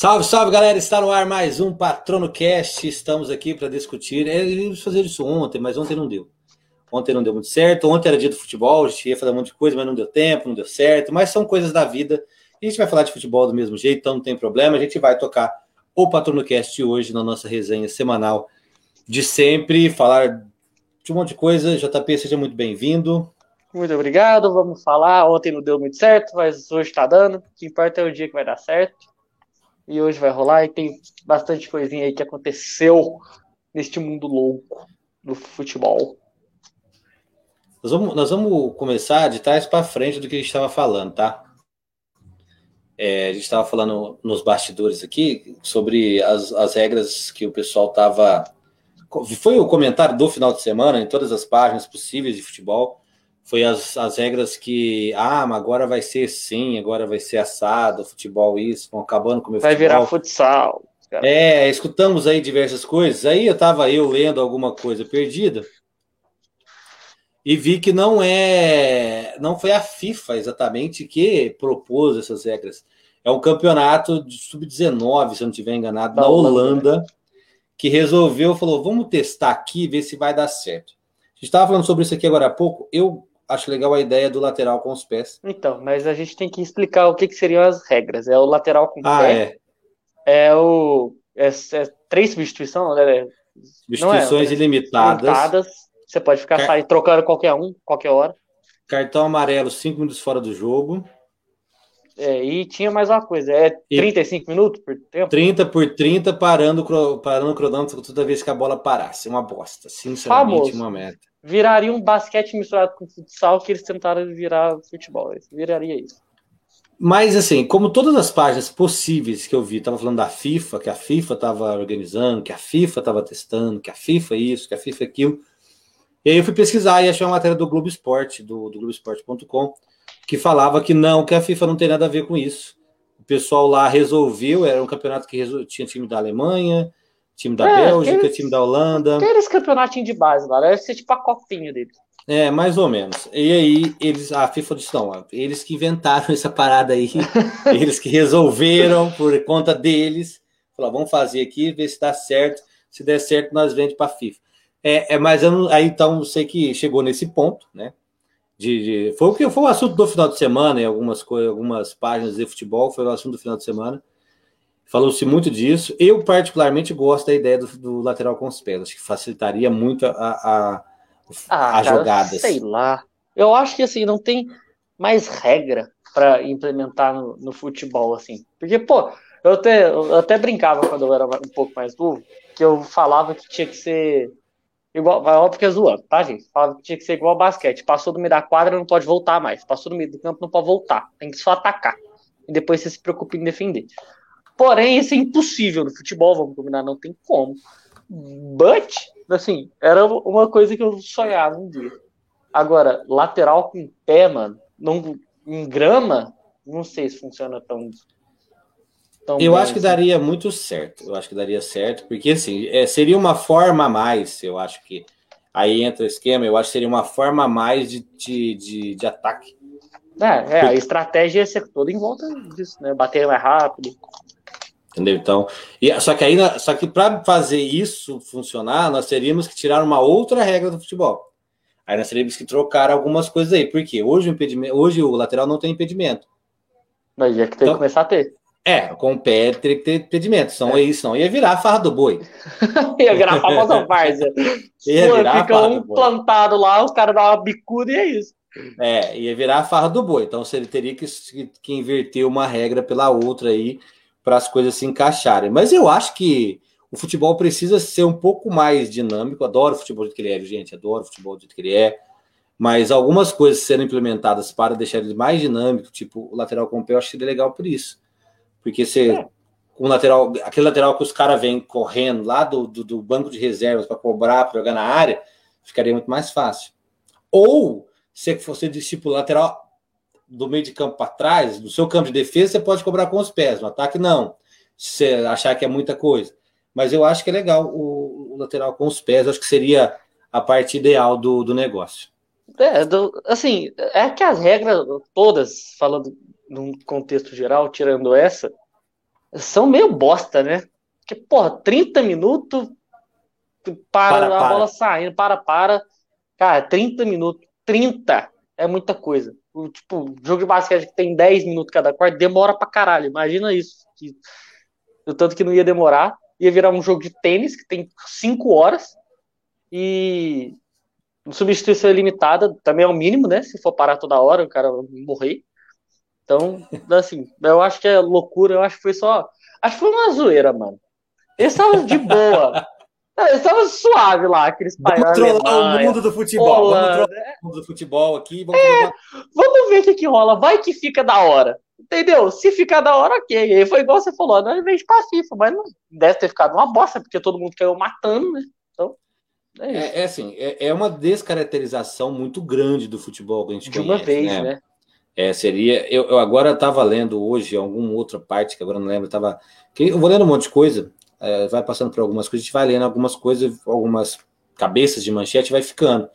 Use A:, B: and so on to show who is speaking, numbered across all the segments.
A: Salve, salve galera! Está no ar mais um Patrono Cast. Estamos aqui para discutir. É, íamos fazer isso ontem, mas ontem não deu. Ontem não deu muito certo. Ontem era dia do futebol, a gente ia fazer um monte de coisa, mas não deu tempo, não deu certo. Mas são coisas da vida. A gente vai falar de futebol do mesmo jeito, então não tem problema. A gente vai tocar o Patrono Cast hoje na nossa resenha semanal de sempre, falar de um monte de coisa. JP, seja muito bem-vindo.
B: Muito obrigado. Vamos falar. Ontem não deu muito certo, mas hoje está dando. O que importa é o dia que vai dar certo e hoje vai rolar e tem bastante coisinha aí que aconteceu neste mundo louco do futebol.
A: Nós vamos, nós vamos começar de trás para frente do que a gente estava falando, tá? É, a gente estava falando nos bastidores aqui sobre as, as regras que o pessoal estava. Foi o comentário do final de semana em todas as páginas possíveis de futebol foi as, as regras que, ah, mas agora vai ser sim, agora vai ser assado, futebol isso, vão acabando com o meu
B: vai
A: futebol.
B: Vai virar futsal.
A: Cara. É, escutamos aí diversas coisas. Aí eu tava eu lendo alguma coisa perdida e vi que não é, não foi a FIFA exatamente que propôs essas regras. É um campeonato de sub-19, se eu não estiver enganado, da, Holanda, Holanda, que resolveu, falou, vamos testar aqui, ver se vai dar certo. A gente estava falando sobre isso aqui agora há pouco. Eu acho legal a ideia do lateral com os pés.
B: Então, mas a gente tem que explicar o que, que seriam as regras. É o lateral com
A: ah,
B: pé. É. é o. É, é três substituições, né?
A: Substituições é, ilimitadas. ilimitadas.
B: Você pode ficar Car... sair, trocando qualquer um, qualquer hora.
A: Cartão amarelo, cinco minutos fora do jogo.
B: É, e tinha mais uma coisa, é 35 e minutos por tempo?
A: 30 por 30, parando, parando o cronômetro toda vez que a bola parasse. Uma bosta, sinceramente, Famoso. uma merda
B: viraria um basquete misturado com futsal que eles tentaram virar futebol. Viraria isso.
A: Mas, assim, como todas as páginas possíveis que eu vi, estava falando da FIFA, que a FIFA estava organizando, que a FIFA estava testando, que a FIFA isso, que a FIFA aquilo. E aí eu fui pesquisar e achei uma matéria do Globo Esporte, do, do Globoesporte.com, que falava que não, que a FIFA não tem nada a ver com isso. O pessoal lá resolveu, era um campeonato que resol... tinha time da Alemanha, Time da é, Bélgica, aqueles, time da Holanda.
B: Aqueles campeonatinhos de base lá, deve ser tipo a copinha deles.
A: É, mais ou menos. E aí, eles, a FIFA disse: não, eles que inventaram essa parada aí, eles que resolveram por conta deles. Falaram, vamos fazer aqui, ver se dá certo. Se der certo, nós vende para a FIFA. É, é, mas eu aí então sei que chegou nesse ponto, né? De, de, foi o que foi o assunto do final de semana, em algumas, algumas páginas de futebol, foi o assunto do final de semana. Falou-se muito disso. Eu, particularmente, gosto da ideia do, do, lateral com os pés. Acho que facilitaria muito a, a,
B: ah, a jogada. Sei lá. Eu acho que assim, não tem mais regra para implementar no, no, futebol, assim. Porque, pô, eu até, eu até brincava quando eu era um pouco mais novo, que eu falava que tinha que ser igual. Óbvio que é zoando, tá, gente? Falava que tinha que ser igual ao basquete. Passou do meio da quadra, não pode voltar mais. Passou do meio do campo, não pode voltar. Tem que só atacar. E depois você se preocupa em defender. Porém, isso é impossível no futebol, vamos combinar, não tem como. But, assim, era uma coisa que eu sonhava um dia. Agora, lateral com pé, mano, não, em grama, não sei se funciona tão.
A: tão eu acho que assim. daria muito certo. Eu acho que daria certo, porque assim, é, seria uma forma a mais, eu acho que. Aí entra o esquema, eu acho que seria uma forma a mais de, de, de, de ataque.
B: É, é, a estratégia ia ser toda em volta disso, né? Bater mais rápido.
A: Entendeu? Então, e, só que aí, só que para fazer isso funcionar, nós teríamos que tirar uma outra regra do futebol. Aí nós teríamos que trocar algumas coisas aí, porque hoje o impedimento, hoje o lateral não tem impedimento.
B: Mas ia que tem então, que começar a ter.
A: É, com o pé teria que ter impedimento, senão, é. isso, não ia virar a farra do boi.
B: ia virar a famosa várzea. ia virar fica um plantado lá, os caras dão uma bicuda e é isso.
A: É, ia virar a farra do boi. Então, você teria que, que inverter uma regra pela outra aí para as coisas se encaixarem. Mas eu acho que o futebol precisa ser um pouco mais dinâmico. Adoro o futebol do que ele é, gente. Adoro o futebol do que ele é. Mas algumas coisas sendo implementadas para deixar ele mais dinâmico, tipo o lateral com o pé, eu acho que seria legal por isso. Porque você. É. Um lateral, aquele lateral que os caras vêm correndo lá do, do, do banco de reservas para cobrar, para jogar na área, ficaria muito mais fácil. Ou se fosse tipo lateral do meio de campo para trás, do seu campo de defesa, você pode cobrar com os pés. No ataque, não. Se você achar que é muita coisa. Mas eu acho que é legal o, o lateral com os pés. Acho que seria a parte ideal do, do negócio.
B: É, do, assim, é que as regras todas, falando num contexto geral, tirando essa, são meio bosta, né? Porque, porra, 30 minutos para, para a para. bola saindo, para, para. Cara, 30 minutos, 30 é muita coisa. Tipo, jogo de basquete que tem 10 minutos cada quarto, demora pra caralho. Imagina isso. Que, o tanto que não ia demorar. Ia virar um jogo de tênis que tem 5 horas. E substituição ilimitada também é o mínimo, né? Se for parar toda hora, o cara morrer. Então, assim, eu acho que é loucura, eu acho que foi só. Acho que foi uma zoeira, mano. Eles estavam de boa. Eles estavam suave lá, aqueles
A: pais. Vamos trollar o mundo do futebol. Holanda. Vamos trollar o mundo do futebol aqui. Vamos,
B: é, vamos ver o que, que rola. Vai que fica da hora. Entendeu? Se ficar da hora, ok. Aí foi igual você falou, não vez pra FIFA, mas não deve ter ficado uma bosta, porque todo mundo caiu matando, né? Então.
A: É, é, é assim, é, é, uma descaracterização muito grande do futebol que a gente
B: De conhece, uma vez, né? né?
A: É, seria. Eu, eu agora estava lendo hoje alguma outra parte que agora não lembro. Tava, eu vou lendo um monte de coisa, é, vai passando por algumas coisas, a gente vai lendo algumas coisas, algumas cabeças de manchete, vai ficando.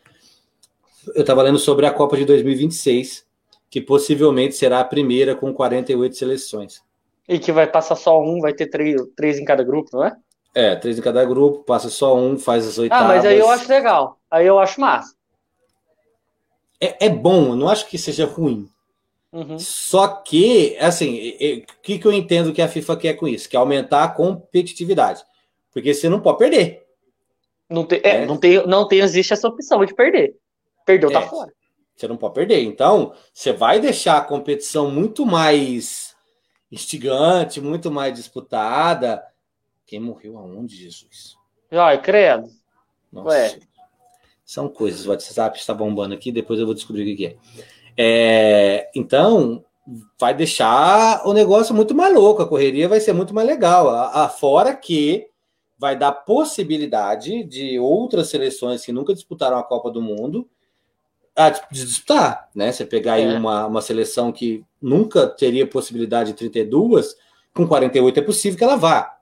A: Eu estava lendo sobre a Copa de 2026, que possivelmente será a primeira com 48 seleções.
B: E que vai passar só um, vai ter três, três em cada grupo, não é?
A: É, três em cada grupo, passa só um, faz as oitavas.
B: Ah, mas aí eu acho legal. Aí eu acho massa.
A: É, é bom, eu não acho que seja ruim. Uhum. Só que, assim, o que, que eu entendo que a FIFA quer com isso? Que aumentar a competitividade. Porque você não pode perder.
B: Não tem, é, é. não tem, não tem, existe essa opção de perder. Perdeu, tá é, fora.
A: Você não pode perder. Então, você vai deixar a competição muito mais instigante, muito mais disputada. Quem morreu aonde, Jesus?
B: Ai, credo.
A: Nossa. Ué. São coisas. O WhatsApp está bombando aqui, depois eu vou descobrir o que é. É, então, vai deixar o negócio muito mais louco, a correria vai ser muito mais legal. A, a, fora que vai dar possibilidade de outras seleções que nunca disputaram a Copa do Mundo a disputar, né? Você pegar aí é. uma, uma seleção que nunca teria possibilidade de 32, com 48 é possível que ela vá.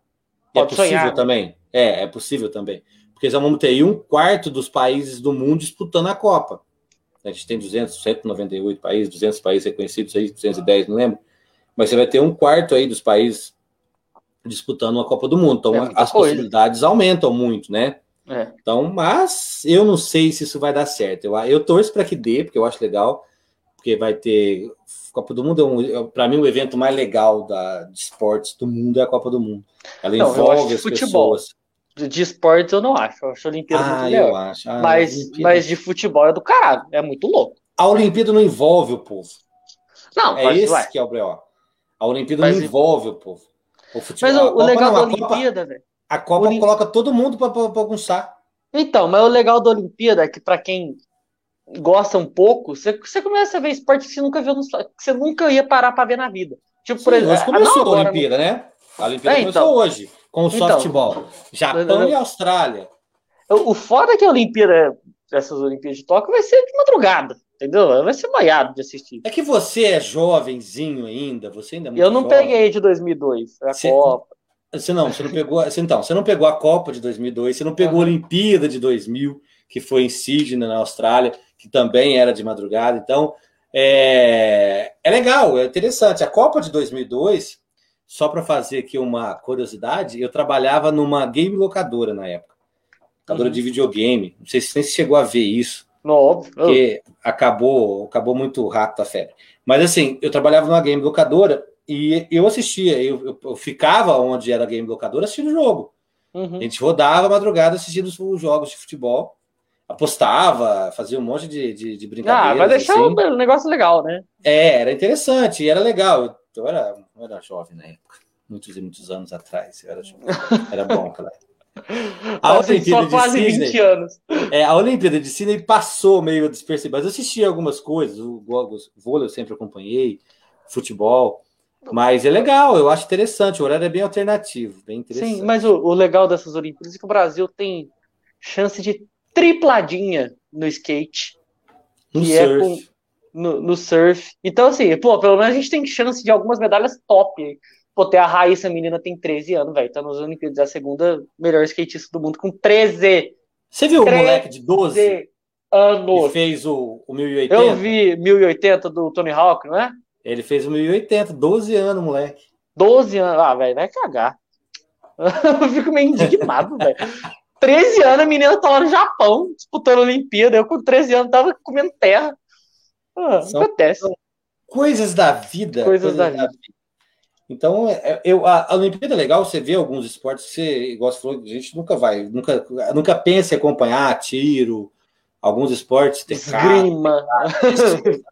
A: É Pode é possível sonhar, né? também. É, é possível também. Porque já vamos ter aí um quarto dos países do mundo disputando a Copa. A gente tem 200, 198 países, 200 países reconhecidos aí, 210, não lembro. Mas você vai ter um quarto aí dos países disputando uma Copa do Mundo. Então, é as coisa. possibilidades aumentam muito, né? É. Então, mas eu não sei se isso vai dar certo. Eu, eu torço para que dê, porque eu acho legal, porque vai ter. Copa do Mundo é, um, é para mim o evento mais legal da, de esportes do mundo é a Copa do Mundo. Ela não, envolve as futebol. pessoas
B: de esportes eu não acho. Eu acho a Olimpíada ah, muito legal. Eu acho. Ah, mas, mas de futebol é do caralho. É muito louco.
A: A Olimpíada não envolve o povo. Não, é esse que é o B.O. A Olimpíada mas, não envolve o povo.
B: O futebol, mas o, o legal não, da Olimpíada, velho.
A: A Copa Olim... coloca todo mundo para bagunçar.
B: Então, mas o legal da Olimpíada é que para quem gosta um pouco, você, você começa a ver esporte que você nunca viu, que você nunca ia parar para ver na vida.
A: Tipo, Sim, por exemplo, hoje começou não, a Olimpíada, né? A Olimpíada é, começou então, hoje com o então, softball. Japão e Austrália.
B: O foda é que a Olimpíada, essas Olimpíadas de Tóquio, vai ser de madrugada, entendeu? Vai ser maiado de assistir.
A: É que você é jovenzinho ainda, você ainda é
B: Eu não jovem. peguei de 2002, a você, Copa.
A: Você não, você não pegou, você, então, você não pegou a Copa de 2002, você não pegou a Olimpíada de 2000, que foi em Sydney, na Austrália, que também era de madrugada. Então, é, é legal, é interessante. A Copa de 2002 só para fazer aqui uma curiosidade, eu trabalhava numa game locadora na época. Locadora uhum. de videogame. Não sei se você chegou a ver isso.
B: No, óbvio.
A: Porque acabou, acabou muito rápido a febre. Mas assim, eu trabalhava numa game locadora e eu assistia, eu, eu, eu ficava onde era a game locadora assistindo o jogo. Uhum. A gente rodava a madrugada assistindo os jogos de futebol, apostava, fazia um monte de, de, de brincadeiras. Ah,
B: vai deixar assim. um negócio legal, né?
A: É, era interessante, era legal. Eu era, eu era jovem na época, muitos e muitos anos atrás. Eu era, era bom aquela época.
B: A Olimpíada de Sydney, 20 anos.
A: É, a Olimpíada de Sydney passou meio despercebida. Mas eu assisti algumas coisas, o vôlei eu sempre acompanhei, futebol. Mas é legal, eu acho interessante. O horário é bem alternativo, bem interessante. Sim,
B: mas o, o legal dessas Olimpíadas é que o Brasil tem chance de tripladinha no skate.
A: No que surf. É com,
B: no, no, surf. Então, assim, pô, pelo menos a gente tem chance de algumas medalhas top. Pô, ter a Raíssa, a menina tem 13 anos, velho. Tá nos Olimpíadas, é a segunda melhor skatista do mundo com 13.
A: Você viu 13 o moleque de 12?
B: Anos.
A: Que fez o, o 1080?
B: Eu vi 1080 do Tony Hawk, não é?
A: Ele fez o 1080, 12 anos, moleque.
B: 12 anos. Ah, velho, vai cagar. eu fico meio indignado, velho. 13 anos a menina tava no Japão, disputando a Olimpíada. Eu com 13 anos tava comendo terra. Ah, São acontece.
A: Coisas da vida.
B: Coisas, coisas da, vida. da, vida.
A: Então, é, eu, a, a Olimpíada é legal, você vê alguns esportes que você, igual você falou, a gente nunca vai, nunca, nunca pensa em acompanhar tiro, alguns esportes,
B: tem Esgrima.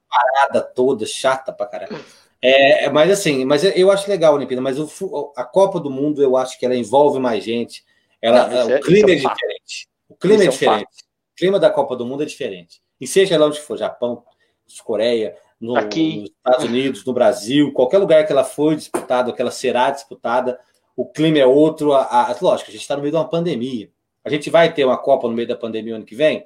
A: parada toda, chata pra caralho. É, mas assim, mas eu acho legal a Olimpíada, mas o, a Copa do Mundo eu acho que ela envolve mais gente. Ela, Não, é, o clima é, é diferente. O clima é, é diferente. o clima da Copa do Mundo é diferente. E seja lá onde for, Japão, Coreia, no, Aqui. nos Estados Unidos, no Brasil, qualquer lugar que ela for disputada, que ela será disputada, o clima é outro. A, a, lógico, a gente está no meio de uma pandemia. A gente vai ter uma Copa no meio da pandemia ano que vem?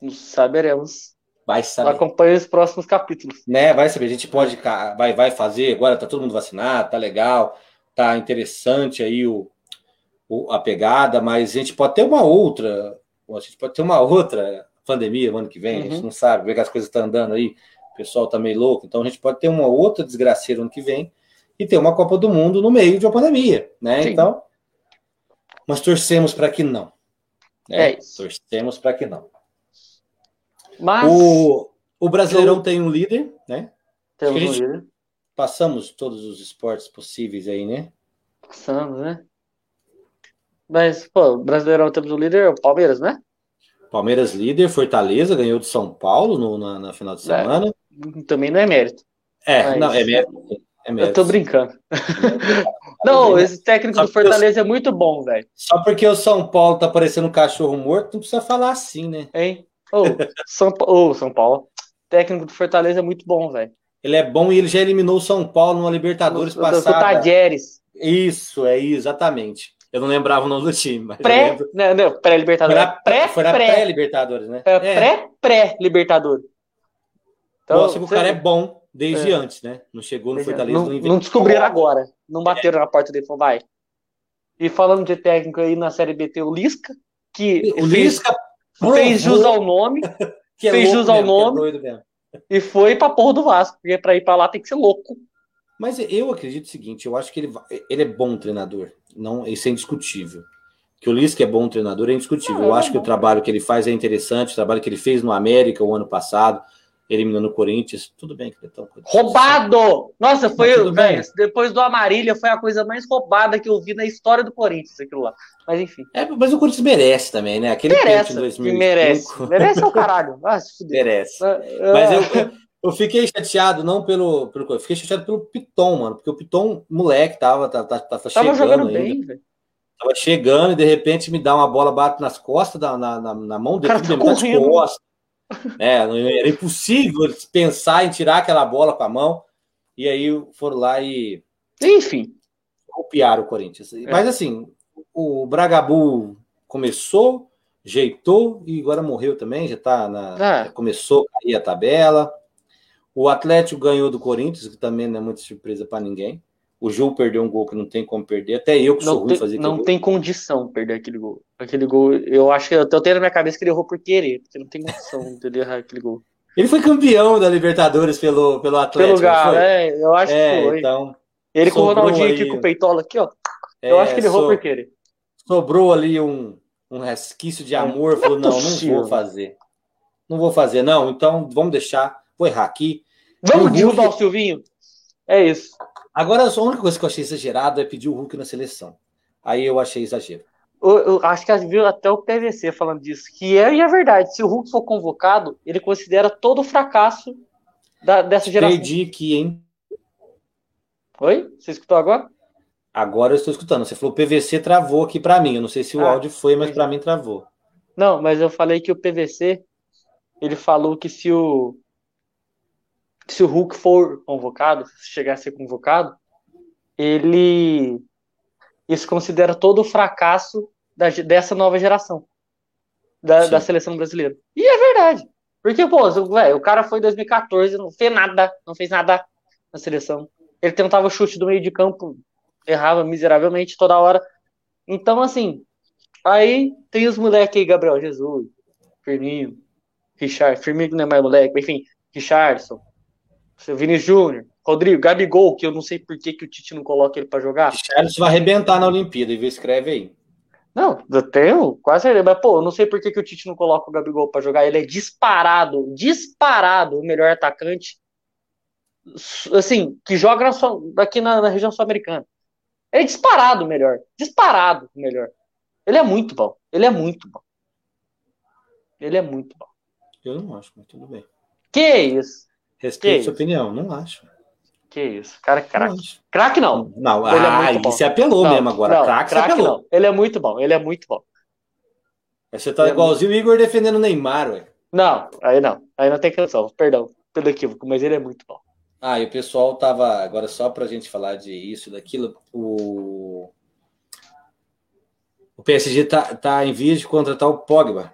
B: Não saberemos.
A: Vai saber.
B: Acompanhe os próximos capítulos.
A: Né, vai saber. A gente pode, vai, vai fazer. Agora tá todo mundo vacinado, tá legal, tá interessante aí o, o, a pegada, mas a gente pode ter uma outra. A gente pode ter uma outra pandemia no ano que vem, uhum. a gente uhum. não sabe, ver que as coisas estão andando aí, o pessoal está meio louco, então a gente pode ter uma outra desgraceira ano que vem e ter uma Copa do Mundo no meio de uma pandemia, né? Sim. Então, mas torcemos para que não. Né? É isso. Torcemos para que não. Mas o, o Brasileirão eu... tem um líder, né?
B: Temos um líder.
A: Passamos todos os esportes possíveis aí, né?
B: Passamos, né? Mas, pô, o Brasileirão temos o líder, é o Palmeiras, né?
A: Palmeiras líder, Fortaleza ganhou de São Paulo no, na, na, final de é, semana.
B: É, também não é mérito.
A: É, mas... não, é mérito. É mérito.
B: Eu tô brincando. não, esse técnico do Fortaleza eu... é muito bom, velho.
A: Só porque o São Paulo tá parecendo um cachorro morto, não precisa falar assim, né?
B: Hein? Ô, oh, São, oh, São Paulo. técnico do Fortaleza é muito bom, velho.
A: Ele é bom e ele já eliminou o São Paulo numa Libertadores passada. Do
B: Tajeres.
A: Isso, é exatamente. Eu não lembrava o nome do time, mas
B: pré, não, não, pré-libertadores. Foi na
A: pré, pré-libertadores, né? É.
B: Pré-pré-libertadores.
A: Então, Mostra que o cara é bom desde é. antes, né? Não chegou no Fortaleza,
B: não, não, não descobriram agora. Não bateram é. na porta dele e vai. E falando de técnico aí na Série B, tem o Lisca, que
A: o Lisca
B: fez jus ao nome,
A: que
B: é fez jus ao nome é e foi pra porra do Vasco, porque pra ir pra lá tem que ser louco.
A: Mas eu acredito o seguinte, eu acho que ele, ele é bom treinador. Não, isso é indiscutível. Que o Lisca é bom treinador é indiscutível. eu acho que o trabalho que ele faz é interessante, o trabalho que ele fez no América o ano passado, eliminando o Corinthians. Tudo bem ele é
B: Roubado! Nossa, foi, depois do Amarília, foi a coisa mais roubada que eu vi na história do Corinthians, aquilo lá. Mas enfim.
A: É, mas o Corinthians merece também, né? Aquele
B: merece, em 2005. merece. Merece o caralho. Ah,
A: merece. Ah, mas eu, eu, eu, fiquei chateado, não pelo, pelo. Eu fiquei chateado pelo Piton, mano. Porque o Piton, moleque, tava, tá, tá, tá, tava jogando ainda. bem, velho. Tava chegando e de repente me dá uma bola, bate nas costas, na, na, na mão dele, tá de costas. É, era impossível pensar em tirar aquela bola com a mão. E aí foram lá e.
B: Enfim.
A: Copiaram o Corinthians. É. Mas assim, o Bragabu começou, jeitou e agora morreu também. Já tá na. É. Começou a cair a tabela. O Atlético ganhou do Corinthians, que também não é muita surpresa para ninguém. O Ju perdeu um gol que não tem como perder. Até eu que
B: não
A: sou ruim tem, fazer
B: Não gol. tem condição perder aquele gol. Aquele gol, eu acho que eu tenho na minha cabeça que ele errou por querer, porque não tem condição de ele errar aquele gol.
A: Ele foi campeão da Libertadores pelo, pelo Atlético.
B: Pelo Galo, é, eu acho é, que foi. Então, ele com o Ronaldinho aqui com o peitola aqui, ó. Eu é, acho que ele errou so, por querer.
A: Sobrou ali um, um resquício de é, amor, falou, não, não vou fazer. Não vou fazer, não. Então, vamos deixar. Vou errar aqui.
B: Vamos derrubar o Silvinho? É isso.
A: Agora, a única coisa que eu achei exagerado é pedir o Hulk na seleção. Aí eu achei exagero.
B: Eu, eu acho que viu até o PVC falando disso, que é, e é verdade. Se o Hulk for convocado, ele considera todo o fracasso da, dessa geração.
A: Perdi aqui, hein?
B: Oi? Você escutou agora?
A: Agora eu estou escutando. Você falou o PVC travou aqui para mim. Eu não sei se o ah, áudio foi, mas para mim travou.
B: Não, mas eu falei que o PVC ele falou que se o se o Hulk for convocado, se chegar a ser convocado, ele isso considera todo o fracasso da, dessa nova geração da, da, seleção brasileira. E é verdade. Porque, pô, o, o cara foi em 2014, não fez nada, não fez nada na seleção. Ele tentava chute do meio de campo, errava miseravelmente toda hora. Então, assim, aí tem os moleques aí, Gabriel Jesus, Firmino, Richard, Firmino não é mais moleque, enfim, Richardson, Seu Vini Júnior, Rodrigo, Gabigol, que eu não sei por que, que o Tite não coloca ele para jogar.
A: Charles vai arrebentar na Olimpíada, e escreve aí.
B: Não, eu tenho quase certeza, mas pô, eu não sei por que, que o Tite não coloca o Gabigol para jogar. Ele é disparado, disparado o melhor atacante, assim, que joga aqui na, na região sul-americana. Ele é disparado o melhor, disparado o melhor. Ele é muito bom, ele é muito bom. Ele é muito bom.
A: Eu não acho, mas tudo bem.
B: Que isso?
A: Respeito que sua isso? opinião, não acho.
B: Que isso, cara é craque. Craque não.
A: Não, ele ah, é você apelou não, mesmo agora. Craque, craque apelou.
B: não. Ele é muito bom, ele é muito bom.
A: Você tá ele é igualzinho o Igor defendendo o Neymar, ué.
B: Não, aí não. Aí não tem canção. Perdão pelo equívoco, mas ele é muito bom.
A: Ah, e o pessoal tava. Agora, só pra gente falar de isso, daquilo, o. O PSG tá, tá em vias de contratar o Pogba.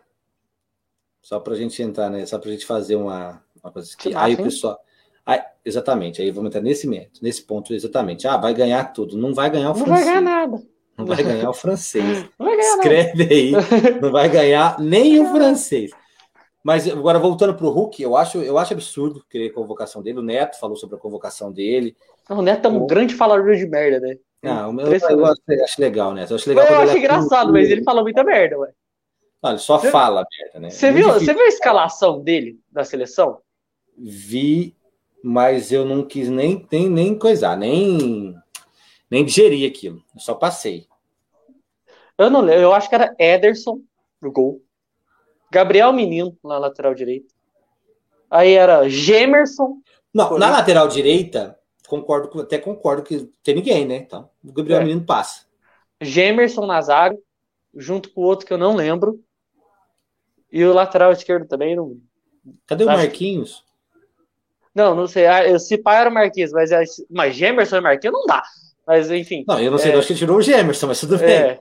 A: Só pra gente entrar, né? Só pra gente fazer uma, uma coisa aqui. Aí o pessoal. Aí, exatamente, aí vamos entrar nesse método, nesse ponto exatamente. Ah, vai ganhar tudo. Não vai ganhar o
B: não
A: francês.
B: Não vai ganhar nada.
A: Não vai ganhar o francês. Escreve nada. aí. Não vai ganhar nem o francês. Mas agora voltando para o Hulk, eu acho, eu acho absurdo querer a convocação dele. O Neto falou sobre a convocação dele.
B: O Neto é um o... grande falador de merda, né?
A: Não, o meu, eu, acho, legal, né? Eu acho, legal
B: eu acho é engraçado, mas ele falou muita merda, ué.
A: Não, ele só fala merda, né?
B: Você viu, você viu a escalação dele da seleção?
A: Vi, mas eu não quis nem, nem, nem coisar, nem, nem digerir aquilo. Eu só passei.
B: Eu não lembro, eu acho que era Ederson no gol. Gabriel Menino na lateral direita. Aí era Gemerson.
A: Não, na lateral direita, concordo, até concordo que tem ninguém, né? Então, o Gabriel é. Menino passa.
B: Gemerson na zaga, junto com o outro que eu não lembro. E o lateral esquerdo também não.
A: Cadê o Marquinhos?
B: Não, não sei. Ah, se pai era o Marquinhos, mas, é, mas Gemerson e Marquinhos não dá. Mas enfim.
A: Não, eu não sei, é... acho que tirou o Gemerson, mas tudo bem. É.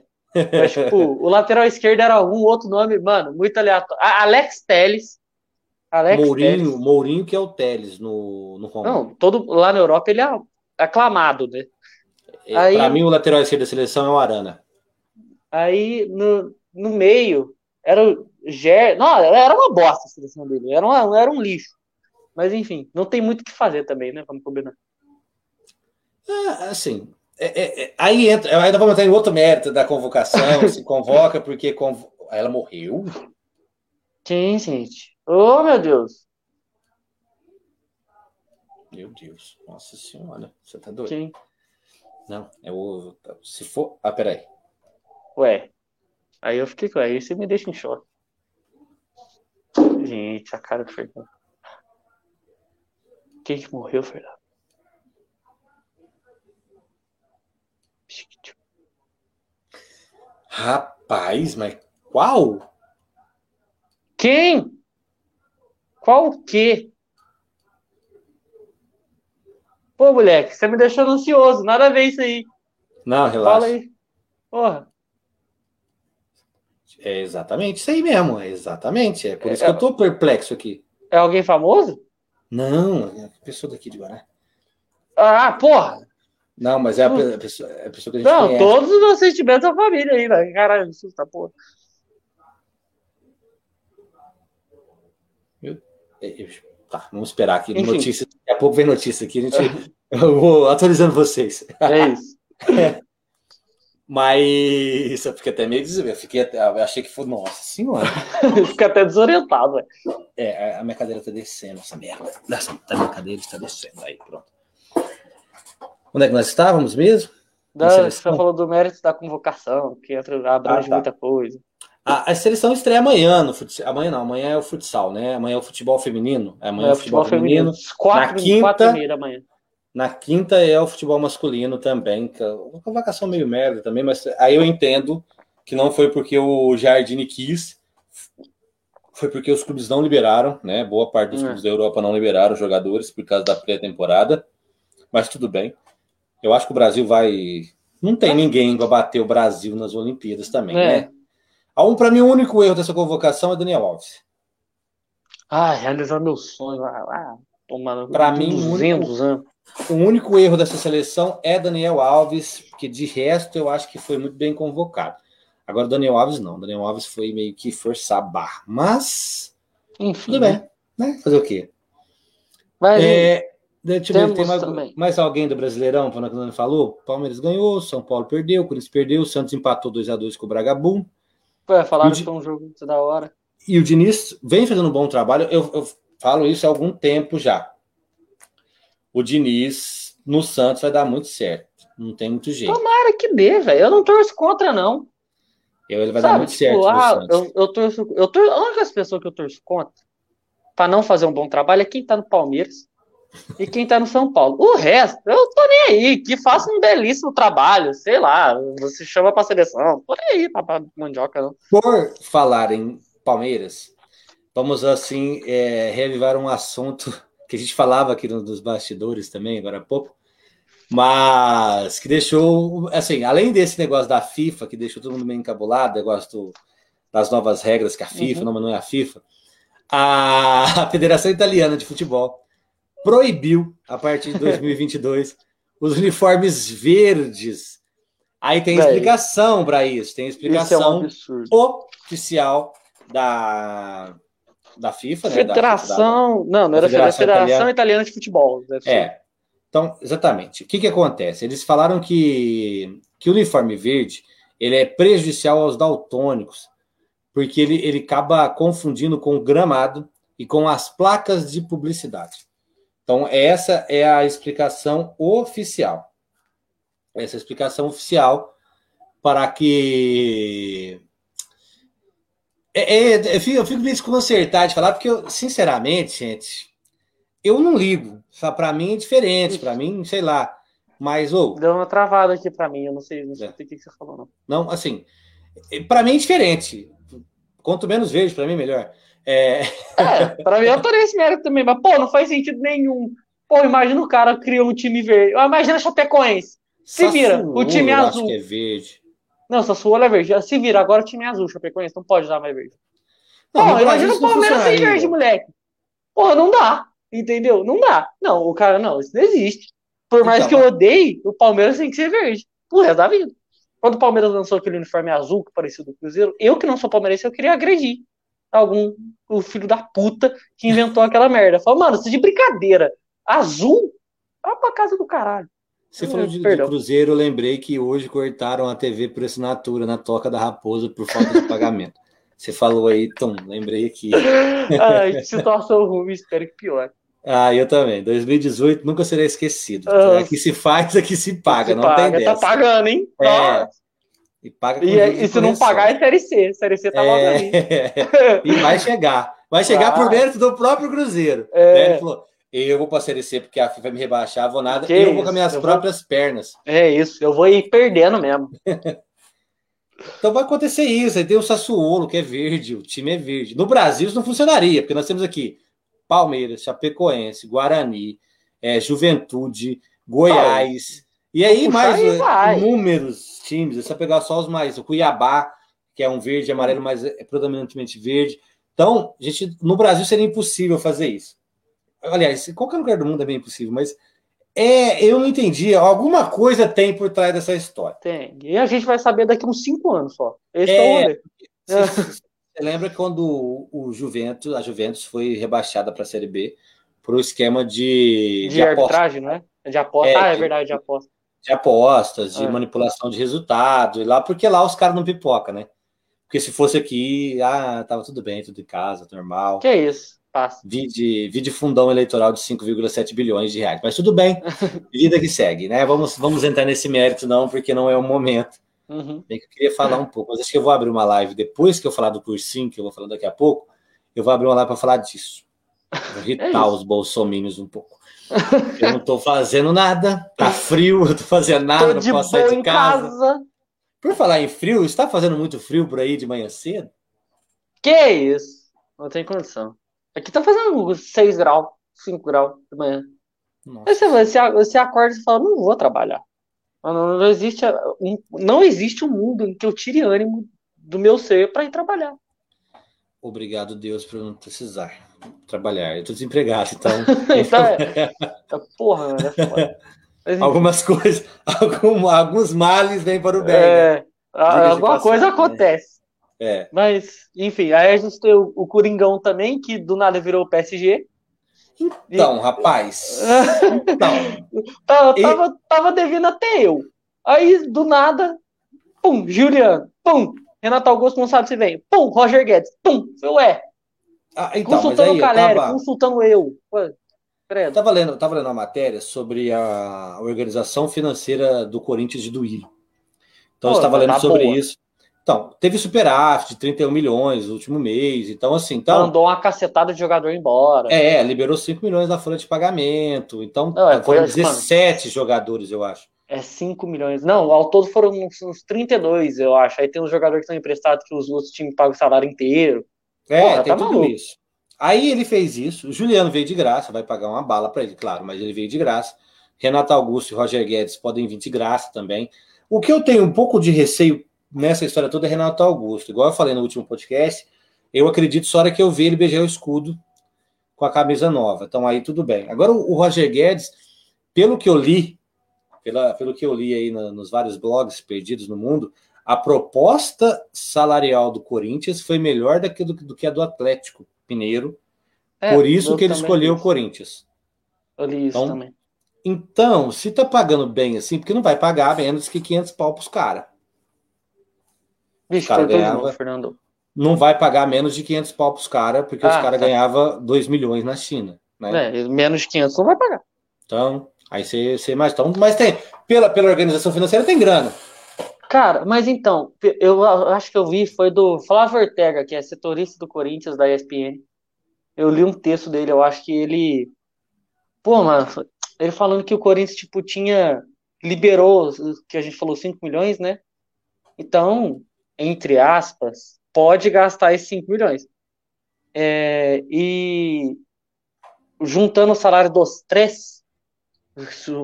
B: Mas, tipo, o lateral esquerdo era algum outro nome, mano, muito aleatório. Alex Teles.
A: Alex Mourinho, Teles. Mourinho que é o Teles no, no Roma. Não,
B: todo, lá na Europa ele é aclamado, né?
A: É, aí, pra mim, o lateral esquerdo da seleção é o Arana.
B: Aí, no, no meio, era o Ger... Não, era uma bosta a seleção dele. Era, uma, era um lixo. Mas, enfim, não tem muito o que fazer também, né? Vamos combinar.
A: É, assim, é, é, é, aí entra, ainda vamos entrar em outro mérito da convocação, se convoca porque convo... ela morreu.
B: Sim, gente. Oh, meu Deus.
A: Meu Deus, nossa senhora, você tá doido?
B: Sim.
A: Não, é o. Se for. Ah, peraí.
B: Ué. Aí eu fiquei com aí, você me deixa em choque. Gente, a cara do Fernando. Quem que morreu, Fernando?
A: Rapaz, mas qual?
B: Quem? Qual o quê? Pô, moleque, você me deixou ansioso. Nada a ver isso aí.
A: Não, relaxa.
B: Fala aí. Porra.
A: É exatamente isso aí mesmo. É exatamente. É por isso é, que eu tô perplexo aqui.
B: É alguém famoso?
A: Não, é a pessoa daqui de Guará.
B: Ah, porra!
A: Não, mas é a, pessoa, é a pessoa que a gente
B: Não,
A: conhece.
B: todos os sentimentos da família aí, velho. Caralho, tá porra.
A: Tá, vamos esperar aqui. Enfim. Notícia, daqui a pouco vem notícia aqui. A gente, eu vou atualizando vocês.
B: É isso.
A: Mas eu fiquei até meio desesperado. Fiquei até, eu achei que foi. Nossa senhora.
B: Fiquei até desorientado, velho.
A: É, a minha cadeira tá descendo, essa merda. Essa, a minha cadeira está descendo. Aí, pronto. Onde é que nós estávamos mesmo?
B: Da, você falou do mérito da convocação, que entra, abrange ah, tá. muita coisa.
A: A, a, seleção estreia amanhã no futsal. Amanhã não, amanhã é o futsal, né? Amanhã é o futebol feminino. Amanhã é, é o futebol, futebol feminino. feminino.
B: Quatro, na quinta, quatro e amanhã.
A: Na quinta é o futebol masculino também. Que é uma convocação meio merda também, mas aí eu entendo que não foi porque o Jardine quis, foi porque os clubes não liberaram, né? Boa parte dos é. clubes da Europa não liberaram jogadores por causa da pré-temporada. Mas tudo bem. Eu acho que o Brasil vai. Não tem ninguém para bater o Brasil nas Olimpíadas também, é. né? Um, para mim, o único erro dessa convocação é Daniel Alves.
B: Ah, realizar meu sonho. Ah,
A: para mim, o único, anos. o único erro dessa seleção é Daniel Alves, porque de resto eu acho que foi muito bem convocado. Agora, Daniel Alves não. Daniel Alves foi meio que forçar a barra. Mas. Enfim. Tudo bem. Né? Fazer o quê?
B: Mas, é,
A: Deixa eu ver, tem mais, mais, alguém do Brasileirão, para não falou? Palmeiras ganhou, São Paulo perdeu, Corinthians perdeu, Santos empatou 2 a 2 com o Bragabum.
B: Pô, falaram que foi um jogo da hora.
A: E o Diniz vem fazendo um bom trabalho. Eu, eu falo isso há algum tempo já. O Diniz no Santos vai dar muito certo. Não tem muito jeito.
B: Tomara que dê, velho. Eu não torço contra, não.
A: Eu, ele vai Sabe, dar muito tipo, certo.
B: Ah, eu, eu, torço, eu torço. A única pessoa que eu torço contra para não fazer um bom trabalho é quem tá no Palmeiras e quem tá no São Paulo. O resto, eu tô nem aí, que faça um belíssimo trabalho, sei lá, você chama pra seleção, por aí, pra mandioca, não.
A: Por falar em Palmeiras, vamos assim é, revivar um assunto que a gente falava aqui nos bastidores também, agora há pouco, mas que deixou, assim, além desse negócio da FIFA, que deixou todo mundo meio encabulado, negócio das novas regras que a FIFA, uhum. não, não é a FIFA, a Federação Italiana de Futebol proibiu, a partir de 2022, os uniformes verdes. Aí tem explicação para isso, tem explicação isso é um oficial da, da FIFA,
B: né? Federação. Da, da, não, não era Federação, Federação Italiana. Italiana. de Futebol.
A: É. Então, exatamente. O que, que acontece? Eles falaram que, que o uniforme verde ele é prejudicial aos daltônicos, porque ele, ele acaba confundindo com o gramado e com as placas de publicidade. Então, essa é a explicação oficial. Essa é explicação oficial para que. É, é, eu, fico, eu fico meio desconcertado de falar, porque, eu, sinceramente, gente, eu não ligo. Para mim é diferente, para mim, sei lá. Mas, ou.
B: Deu uma travada aqui para mim, eu não sei, não sei é. o que você falou, não.
A: Não, assim, para mim é diferente. Quanto menos vejo, para mim, melhor.
B: É, é pra mim eu tô nesse mérito também, mas, pô, não faz sentido nenhum. Pô, imagina o cara criou um time verde. Imagina a Chapecoense. Se vira, o time azul. Acho
A: que é verde.
B: Não, Sassuolo é verde. Se vira, agora o time é azul, Chapecoense, não pode dar mais verde. Não, pô, imagina o Palmeiras sem verde, moleque. Porra, não dá. Entendeu? Não dá. Não, o cara, não, isso não existe. Por mais então, que eu odeie, o Palmeiras tem que ser verde. Por resto da vida. Quando o Palmeiras lançou aquele uniforme azul que parecia do Cruzeiro, eu que não sou palmeirense, eu queria agredir algum o filho da puta que inventou aquela merda. Falou, mano, isso é de brincadeira. Azul? Vai pra casa do caralho.
A: Você falou de, de, Cruzeiro, eu lembrei que hoje cortaram a TV por assinatura na Toca da Raposa por falta de pagamento. Você falou aí, Tom, lembrei aqui.
B: Ai, situação ruim, espero que pior.
A: Ah, eu também. 2018 nunca será esquecido. Ah, aqui se faz, aqui se paga, se não paga, tem tá
B: dessa. Tá pagando, hein?
A: É, e paga
B: e, é, e se não pagar é Série C. Série C tá é... logo ali.
A: e vai chegar. Vai chegar por mérito do próprio Cruzeiro. É... Né? Ele falou, eu vou para Série C porque a FIFA vai me rebaixar, vou nada, que eu isso? vou com as minhas eu próprias vou... pernas.
B: É isso, eu vou ir perdendo mesmo.
A: então vai acontecer isso. Aí tem o Sassuolo, que é verde, o time é verde. No Brasil isso não funcionaria, porque nós temos aqui Palmeiras, Chapecoense, Guarani, é, Juventude, Goiás. E aí, mais inúmeros times. É só pegar só os mais. O Cuiabá, que é um verde amarelo, mas é predominantemente verde. Então, gente, no Brasil seria impossível fazer isso. Aliás, em qualquer lugar do mundo é bem impossível, mas é, eu não entendi. Alguma coisa tem por trás dessa história.
B: Tem. E a gente vai saber daqui uns cinco anos só. Esse é, é
A: o você, você lembra quando o, Juventus, a Juventus foi rebaixada para a Série B por um esquema de.
B: De, de arbitragem, não é? De aposta. É, ah, é verdade, de aposta
A: de apostas, de é. manipulação de resultado, e lá, porque lá os caras não pipoca, né? Porque se fosse aqui, ah, tava tudo bem, tudo em casa, normal.
B: Que isso, passa.
A: Vi de, vi de fundão eleitoral de 5,7 bilhões de reais. Mas tudo bem, vida que segue, né? Vamos, vamos entrar nesse mérito, não, porque não é o momento. Uhum. Bem que eu queria falar um pouco, mas acho que eu vou abrir uma live depois que eu falar do cursinho, que eu vou falar daqui a pouco, eu vou abrir uma live para falar disso. Vou irritar é os bolsominions um pouco. Eu não tô fazendo nada, tá frio, eu tô fazendo nada, tô não posso sair de casa. casa. Por falar em frio, está fazendo muito frio por aí de manhã cedo?
B: Que isso? Não tem condição. Aqui tá fazendo 6 graus, 5 graus de manhã. Aí você, você, você acorda e fala, não vou trabalhar. Não, não, existe, não existe um mundo em que eu tire ânimo do meu ser para ir trabalhar.
A: Obrigado, Deus, por não precisar trabalhar. Eu tô desempregado, então.
B: então é, porra, é
A: Algumas coisas, algum, alguns males vêm para o bem. É,
B: né? alguma coisa né? acontece. É. Mas, enfim, aí a gente tem o, o Coringão também, que do nada virou o PSG.
A: Então, rapaz.
B: Então. tava, e... tava, tava devendo até eu. Aí, do nada, pum, Juliano, pum, Renato Augusto não sabe se vem, pum, Roger Guedes, pum, ué. Ah, então, consultando o Caleri, tava... consultando eu. Ué,
A: eu tava lendo, tava lendo uma matéria sobre a organização financeira do Corinthians de Duílio. Então, Pô, eu estava lendo tá sobre boa. isso. Então, teve superávit de 31 milhões no último mês. Então, assim. Então,
B: Mandou uma cacetada de jogador embora.
A: É, liberou 5 milhões da folha de pagamento. Então, Não, é, foi 17 mano, jogadores, eu acho.
B: É 5 milhões. Não, ao todo foram uns, uns 32, eu acho. Aí tem uns jogadores que estão emprestados que os outros times pagam o salário inteiro.
A: É, Porra, tem tá tudo maluco. isso. Aí ele fez isso. O Juliano veio de graça, vai pagar uma bala para ele, claro, mas ele veio de graça. Renato Augusto e Roger Guedes podem vir de graça também. O que eu tenho um pouco de receio nessa história toda é Renato Augusto. Igual eu falei no último podcast, eu acredito só hora que eu ver ele beijar o escudo com a camisa nova. Então aí tudo bem. Agora o Roger Guedes, pelo que eu li, pela, pelo que eu li aí na, nos vários blogs perdidos no mundo, a proposta salarial do Corinthians foi melhor do que, do, do que a do Atlético Mineiro. É, por isso que ele escolheu o Corinthians.
B: Eu li isso então, também.
A: Então, se tá pagando bem assim, porque não vai pagar menos que 500 pau pros caras.
B: Vixe, cara ganhava, Fernando.
A: Não vai pagar menos de 500 pau pros caras, porque ah, os caras tá. ganhavam 2 milhões na China. Né?
B: É, menos de 500 não vai pagar.
A: Então, aí você, você mais. Então, mas tem. Pela, pela organização financeira tem grana.
B: Cara, mas então, eu acho que eu vi, foi do Flávio Ortega, que é setorista do Corinthians, da ESPN. Eu li um texto dele, eu acho que ele. Pô, mano, ele falando que o Corinthians, tipo, tinha. Liberou, que a gente falou 5 milhões, né? Então, entre aspas, pode gastar esses 5 milhões. É, e juntando o salário dos três,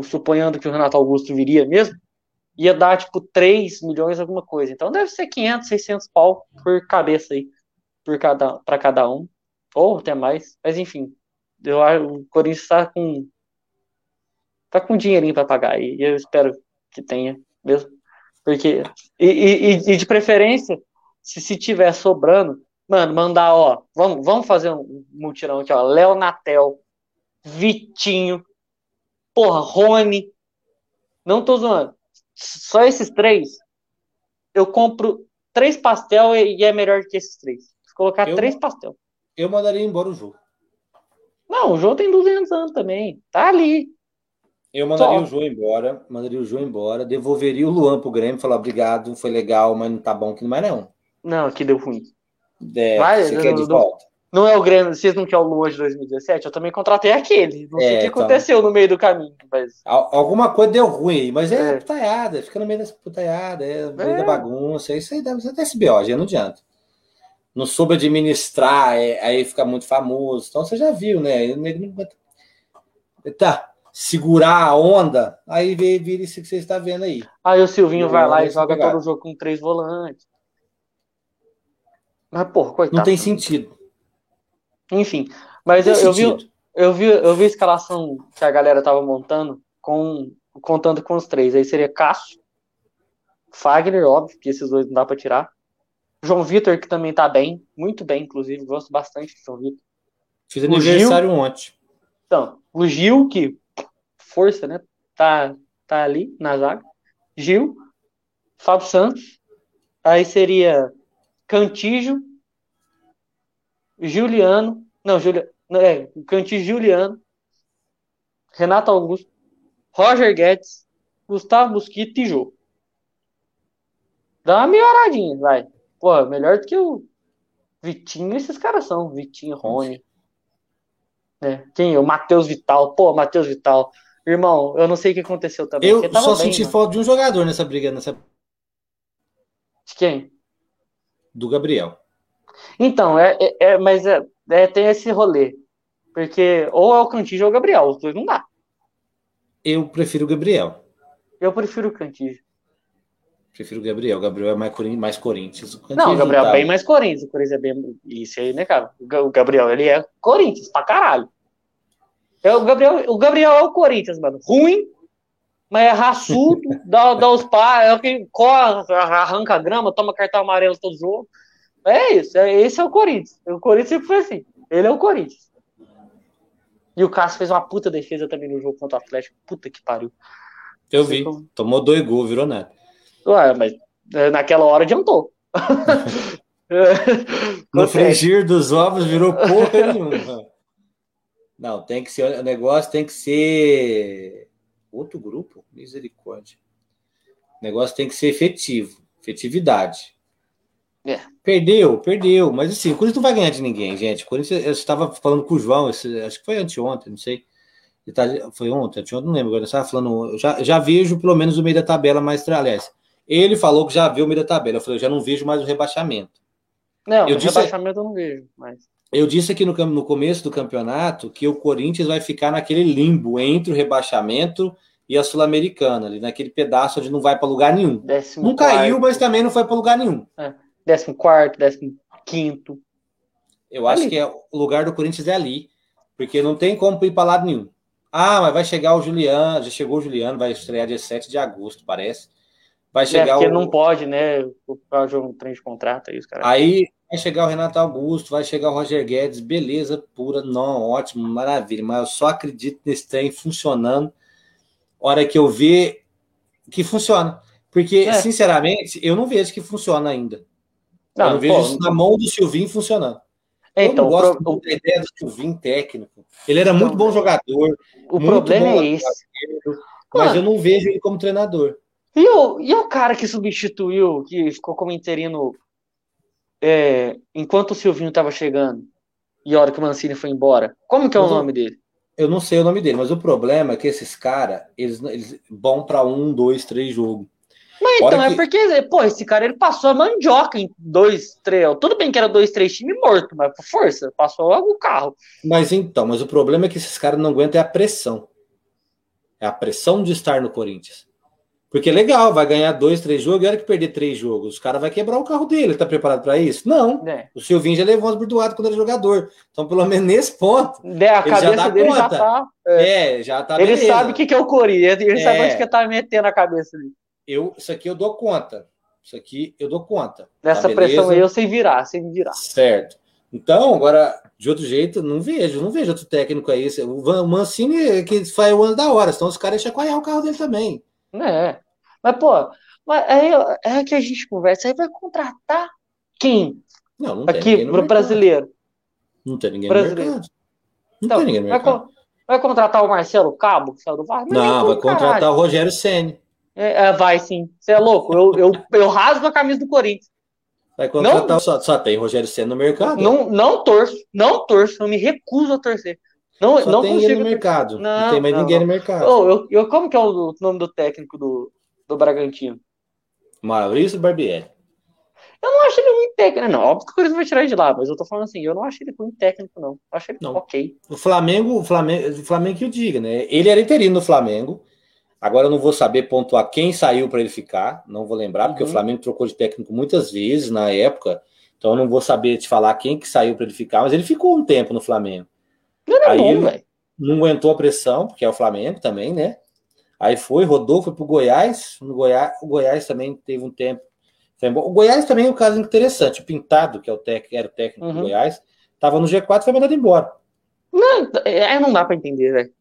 B: suponhando que o Renato Augusto viria mesmo, ia dar tipo 3 milhões alguma coisa. Então deve ser 500, 600 pau por cabeça aí, por cada para cada um, ou até mais. Mas enfim, eu o Corinthians está com tá com dinheirinho para pagar e eu espero que tenha mesmo. Porque, e, e, e de preferência, se, se tiver sobrando, mano, mandar, ó, vamos, vamos fazer um mutirão aqui, ó, Léo Natel, Vitinho, porra, Rony, não tô zoando, só esses três, eu compro três pastel e, e é melhor que esses três. Se colocar eu, três pastel.
A: Eu mandaria embora o jogo.
B: Não, o jogo tem 200 anos também, tá ali.
A: Eu mandaria Só. o João embora, mandaria o João embora, devolveria o Luan pro Grêmio, falar obrigado, foi legal, mas não tá bom não mais não.
B: Não, aqui deu ruim.
A: É, Vai, você não, quer de
B: não,
A: volta.
B: Não é o Grêmio, vocês não querem o Luan de 2017? Eu também contratei aquele. Não sei o que então, aconteceu no meio do caminho. Mas...
A: Alguma coisa deu ruim mas é, é. putaiada, fica no meio dessa putaiada, é no meio é. da bagunça, isso aí deve ser até SBO, já não adianta. Não soube administrar, é, aí fica muito famoso. Então você já viu, né? Tá, segurar a onda, aí vira isso que você está vendo aí.
B: Aí o Silvinho vai lá e joga todo o jogo com três volantes. Mas, porra, coitado.
A: Não tem sentido.
B: Enfim, mas eu, eu, vi, eu, vi, eu vi a escalação que a galera tava montando, com, contando com os três. Aí seria Cássio, Fagner, óbvio, que esses dois não dá para tirar. João Vitor, que também tá bem, muito bem, inclusive, gosto bastante de João Vitor.
A: Fiz aniversário Gil, ontem.
B: Então, o Gil, que força, né? Tá, tá ali na zaga. Gil, Fábio Santos. Aí seria Cantijo, Juliano. Não, Juliano. É, Cantijo Juliano. Renato Augusto. Roger Guedes. Gustavo Mosquito e Jô. Dá uma melhoradinha, vai. Pô, melhor do que o Vitinho, esses caras são. Vitinho, Rony. Né? Quem? O Matheus Vital. Pô, Matheus Vital. Irmão, eu não sei o que aconteceu também.
A: Eu só bem, senti mano. falta de um jogador nessa briga. Nessa...
B: De quem?
A: Do Gabriel.
B: Então, é, é, é mas é, é, tem esse rolê. Porque ou é o Cantígio ou o Gabriel, os dois não dá.
A: Eu prefiro o Gabriel.
B: Eu prefiro o Cantígio.
A: Prefiro o Gabriel. O Gabriel é mais, mais Corinthians.
B: O não, o Gabriel é tá... bem mais Corinthians. O Corinthians é bem. Isso aí, né, cara? O Gabriel, ele é Corinthians pra caralho. É, o, Gabriel, o Gabriel é o Corinthians, mano. Ruim, mas é raçudo, dá, dá os pais, é o que corre, arranca a grama, toma cartão amarelo todo jogo. É isso, é, esse é o Corinthians. O Corinthians sempre foi assim. Ele é o Corinthians. E o Cássio fez uma puta defesa também no jogo contra o Atlético. Puta que pariu.
A: Eu vi. Tomou dois gols, virou nada.
B: Ué, mas é, naquela hora adiantou.
A: no frigir dos ovos virou porra nenhuma. Não, tem que ser. O negócio tem que ser. Outro grupo? Misericórdia. O negócio tem que ser efetivo. Efetividade. É. Perdeu, perdeu. Mas assim, o Corinthians não vai ganhar de ninguém, gente. O Corinthians, eu estava falando com o João, acho que foi anteontem, não sei. Tá, foi ontem, anteontem, não lembro agora. Eu estava falando, eu já, já vejo pelo menos o meio da tabela mais. Aliás, ele falou que já viu o meio da tabela. Eu falei, eu já não vejo mais o rebaixamento.
B: Não, eu o disse, rebaixamento eu não vejo mais.
A: Eu disse aqui no, no começo do campeonato que o Corinthians vai ficar naquele limbo entre o rebaixamento e a Sul-Americana, ali naquele pedaço onde não vai para lugar nenhum. Décimo não quarto. caiu, mas também não foi para lugar nenhum.
B: É. Décimo quarto, décimo quinto.
A: Eu acho que é, o lugar do Corinthians é ali, porque não tem como ir para lado nenhum. Ah, mas vai chegar o Juliano, já chegou o Juliano, vai estrear dia 7 de agosto, parece. Vai é, chegar é, porque
B: o... não pode, né? Por causa de um trem de contrato aí, os caras.
A: Aí vai chegar o Renato Augusto, vai chegar o Roger Guedes, beleza pura, não, ótimo, maravilha. Mas eu só acredito nesse trem funcionando. Hora que eu ver que funciona. Porque, é. sinceramente, eu não vejo que funciona ainda. Não, eu não vejo pô, isso na mão do Silvinho funcionando. Então, eu não gosto pro... da ideia do Silvinho técnico. Ele era muito bom jogador.
B: O problema é esse.
A: Mas eu não vejo ele como treinador.
B: E o, e o cara que substituiu, que ficou como interino é, enquanto o Silvinho estava chegando e a hora que o Mancini foi embora? Como que é o nome dele?
A: Eu não sei o nome dele, mas o problema é que esses caras, eles, eles vão para um, dois, três jogos.
B: Mas então, é porque, pô, esse cara ele passou a mandioca em dois, três. Tudo bem que era dois, três times morto, mas por força, passou logo o carro.
A: Mas então, mas o problema é que esses caras não aguentam é a pressão. É a pressão de estar no Corinthians. Porque é legal, vai ganhar dois, três jogos, e hora que perder três jogos, o cara vai quebrar o carro dele. Ele tá preparado para isso? Não. É. O Silvinho já levou umas burdoadas quando era jogador. Então, pelo menos nesse ponto.
B: É, a cabeça já dele conta. já tá.
A: É, é já tá.
B: Ele beleza. sabe o que, que é o Corinthians, ele é. sabe onde que tá metendo a cabeça dele.
A: Eu, isso aqui eu dou conta. Isso aqui eu dou conta.
B: Nessa tá pressão aí eu sei virar, sei virar.
A: Certo. Então, agora, de outro jeito, não vejo, não vejo outro técnico aí. O Mancini que faz o ano da hora, então os caras chacoalhar o carro dele também.
B: É. Mas, pô, mas aí é que a gente conversa, aí vai contratar quem?
A: Não, não
B: Aqui, pro brasileiro.
A: Não tem ninguém brasileiro. no mercado. Não então, tem ninguém no
B: mercado. Vai, vai contratar o Marcelo Cabo, que saiu do
A: Vasco? Não, vai contratar caralho. o Rogério Senni.
B: É, é, vai sim. Você é louco. Eu, eu, eu rasgo a camisa do Corinthians.
A: Vai contratar, não, só, só tem Rogério Senna no mercado?
B: Não, não torço, não torço, eu me recuso a torcer. Não,
A: só
B: não
A: tem consigo. no mercado. Não, não tem mais não, ninguém no mercado.
B: Oh, eu, eu, como que é o nome do técnico do, do Bragantino?
A: Maurício Barbieri.
B: Eu não acho ele ruim técnico, não. Óbvio que o Corinthians vai tirar ele de lá, mas eu tô falando assim, eu não acho ele ruim técnico, não. Eu acho ele não. ok.
A: O Flamengo, o Flamengo, o Flamengo que eu diga, né? Ele era interino no Flamengo. Agora eu não vou saber pontuar quem saiu para ele ficar, não vou lembrar, porque uhum. o Flamengo trocou de técnico muitas vezes na época, então eu não vou saber te falar quem que saiu para ele ficar, mas ele ficou um tempo no Flamengo.
B: Era Aí bom, ele
A: não aguentou a pressão, porque é o Flamengo também, né? Aí foi, rodou, foi para o Goiás. No Goiás. O Goiás também teve um tempo. O Goiás também é um caso interessante. O Pintado, que é o tec, era o técnico uhum. do Goiás, estava no G4 e foi mandado embora.
B: Não, é, não dá para entender, velho.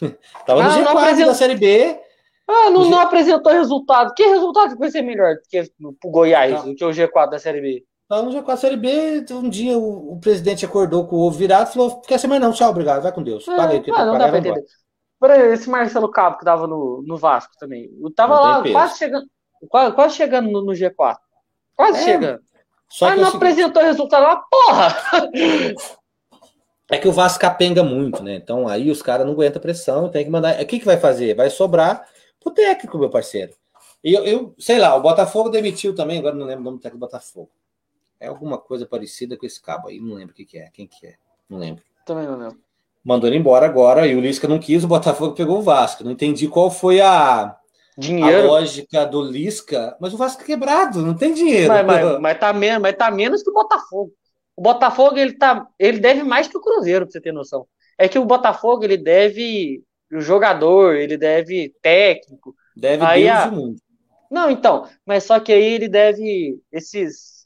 A: tava ah, no G4 apresent... da Série B.
B: Ah, não, não apresentou resultado. Que resultado vai ser melhor do que o Goiás, do que o G4 da Série B?
A: Tava no G4 da Série B, um dia o, o presidente acordou com o ovo virado e falou: quer ser mais não, tchau, obrigado, vai com Deus. É,
B: Paguei, ah, não dá pra entender. Esse Marcelo Cabo que tava no, no Vasco também. Eu tava lá quase chegando, quase, quase chegando no, no G4. Quase é, chegando. Só Mas não seguinte... apresentou resultado lá, porra!
A: É que o Vasco capenga muito, né? Então aí os caras não aguentam pressão, tem que mandar. O que, que vai fazer? Vai sobrar pro técnico, meu parceiro. E eu, eu, sei lá, o Botafogo demitiu também, agora não lembro o nome do técnico do Botafogo. É alguma coisa parecida com esse cabo aí, não lembro o que, que é, quem que é, não lembro.
B: Também não lembro
A: mandou ele embora agora e o Lisca não quis, o Botafogo pegou o Vasco. Não entendi qual foi a, dinheiro. a lógica do Lisca, mas o Vasco é quebrado, não tem dinheiro.
B: Mas, mas, mas, tá, menos, mas tá menos que o Botafogo. O Botafogo ele, tá, ele deve mais que o Cruzeiro, pra você ter noção. É que o Botafogo ele deve o jogador, ele deve técnico.
A: Deve aí Deus a... mundo.
B: Não, então, mas só que aí ele deve esses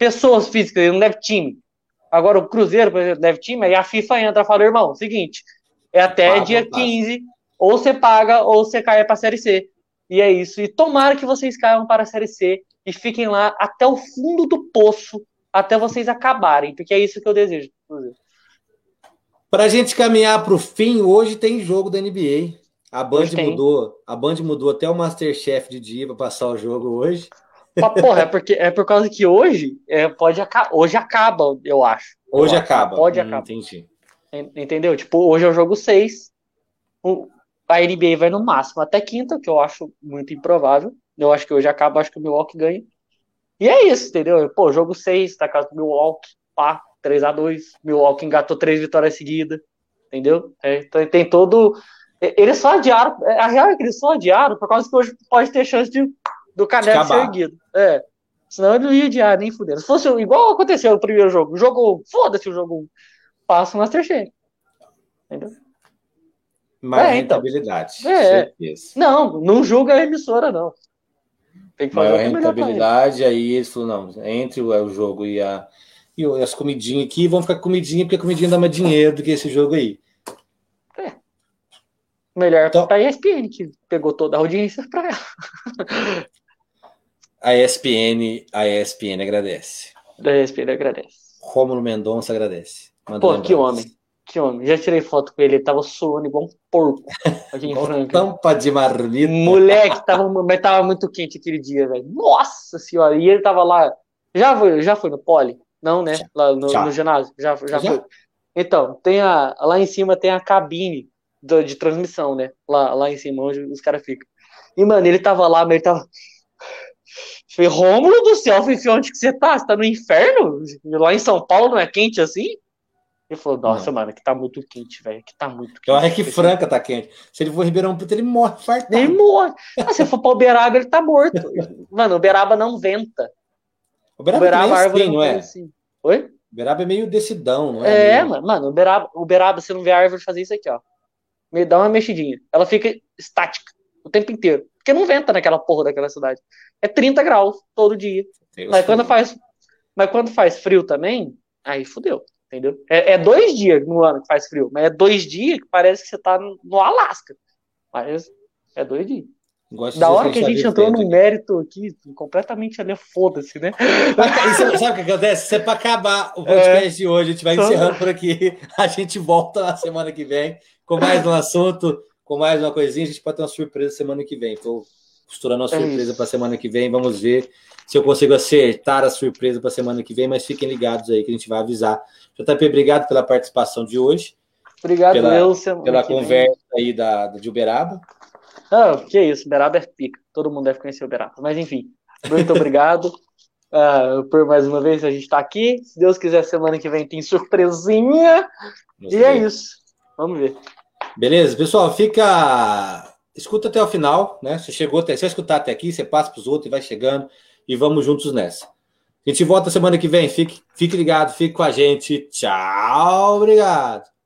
B: pessoas físicas, ele não deve time. Agora o Cruzeiro, por exemplo, deve time, aí a FIFA entra e fala, irmão, seguinte, é até dia paga. 15, ou você paga, ou você cai para a Série C. E é isso. E tomara que vocês caiam para a Série C e fiquem lá até o fundo do poço, até vocês acabarem, porque é isso que eu desejo.
A: Para a gente caminhar para o fim, hoje tem jogo da NBA. A Band mudou, a Band mudou até o Masterchef de dia para passar o jogo hoje.
B: Mas, porra, é, porque, é por causa que hoje é, pode hoje acaba, eu acho.
A: Hoje eu acaba.
B: Pode hum, acabar. Entendi. Entendeu? Tipo, hoje é o jogo 6. A NBA vai no máximo até quinta, que eu acho muito improvável. Eu acho que hoje acaba, acho que o Milwaukee ganha. E é isso, entendeu? Pô, jogo 6, tá casa do Milwaukee, pá, 3x2. Milwaukee engatou três vitórias seguidas, entendeu? É, então, tem todo. Eles só adiaram. A real é que eles só adiaram por causa que hoje pode ter chance de, do caneco ser erguido. É. Senão ele não ia adiar, nem fuder. Se fosse igual aconteceu no primeiro jogo. Jogo, foda-se o jogo 1. Passa o Masterchef. Entendeu?
A: Mais é, rentabilidade.
B: Então, é. Não, não julga a emissora, não.
A: Tem que fazer Maior rentabilidade, aí eles falaram, não, entre o, o jogo e, a, e as comidinhas aqui, vão ficar comidinha, porque a comidinha dá mais dinheiro do que esse jogo aí.
B: É. Melhor então, pra ESPN, que pegou toda a audiência pra ela.
A: a ESPN, a ESPN agradece.
B: A ESPN agradece.
A: Rômulo Mendonça agradece.
B: Manda Pô, que homem. Que homem. Já tirei foto com ele, ele tava suando igual um porco.
A: Aqui em Franca. Tampa de marmita.
B: Moleque, tava, mas tava muito quente aquele dia, velho. Nossa senhora. E ele tava lá. Já foi, já foi no pole? Não, né? Lá no, no ginásio. Já, já, já, foi. Então, tem a, lá em cima tem a cabine do, de transmissão, né? Lá, lá em cima, onde os caras ficam. E, mano, ele tava lá, mas ele tava. Falei, Rômulo do céu, falei, onde que você tá? Você tá no inferno? Lá em São Paulo não é quente assim? Ele falou, nossa, não. mano, que tá muito quente, velho. Que tá muito quente.
A: Eu acho que Franca tá quente. Se ele for Ribeirão Preto, ele morre
B: fartado. Ele morre. Ah, se for pra Uberaba, ele tá morto. Mano, Uberaba não venta.
A: Uberaba, Uberaba é árvore assim, não é? Assim. Oi? Uberaba é meio decidão, não
B: é? É, meio... mano, Uberaba, Uberaba, você não vê a árvore fazer isso aqui, ó. Me dá uma mexidinha. Ela fica estática o tempo inteiro. Porque não venta naquela porra daquela cidade. É 30 graus todo dia. Deus mas quando faz, mas quando faz frio também, aí fudeu entendeu? É, é, dois dias no ano que faz frio, mas é dois dias que parece que você tá no Alasca. Mas é dois dias. Gosto da hora que a gente entrou no mérito aqui, completamente ali, foda-se, né?
A: Isso, sabe o que acontece? Se é para acabar o podcast é, de hoje, a gente vai só... encerrando por aqui. A gente volta na semana que vem com mais um assunto, com mais uma coisinha. A gente pode ter uma surpresa semana que vem. Estou costurando uma é surpresa para semana que vem. Vamos ver se eu consigo acertar a surpresa para semana que vem, mas fiquem ligados aí que a gente vai avisar JP, obrigado pela participação de hoje.
B: Obrigado,
A: pela,
B: eu,
A: pela conversa vem. aí da, de Uberaba.
B: Ah, que isso, Uberaba é pica. Todo mundo deve conhecer Uberaba. Mas enfim, muito obrigado uh, por mais uma vez a gente estar tá aqui. Se Deus quiser, semana que vem tem surpresinha. e é isso. Vamos ver.
A: Beleza, pessoal, fica. Escuta até o final, né? Você chegou até. Se escutar até aqui, você passa para os outros e vai chegando. E vamos juntos nessa. A gente volta semana que vem. Fique, fique ligado, fique com a gente. Tchau, obrigado.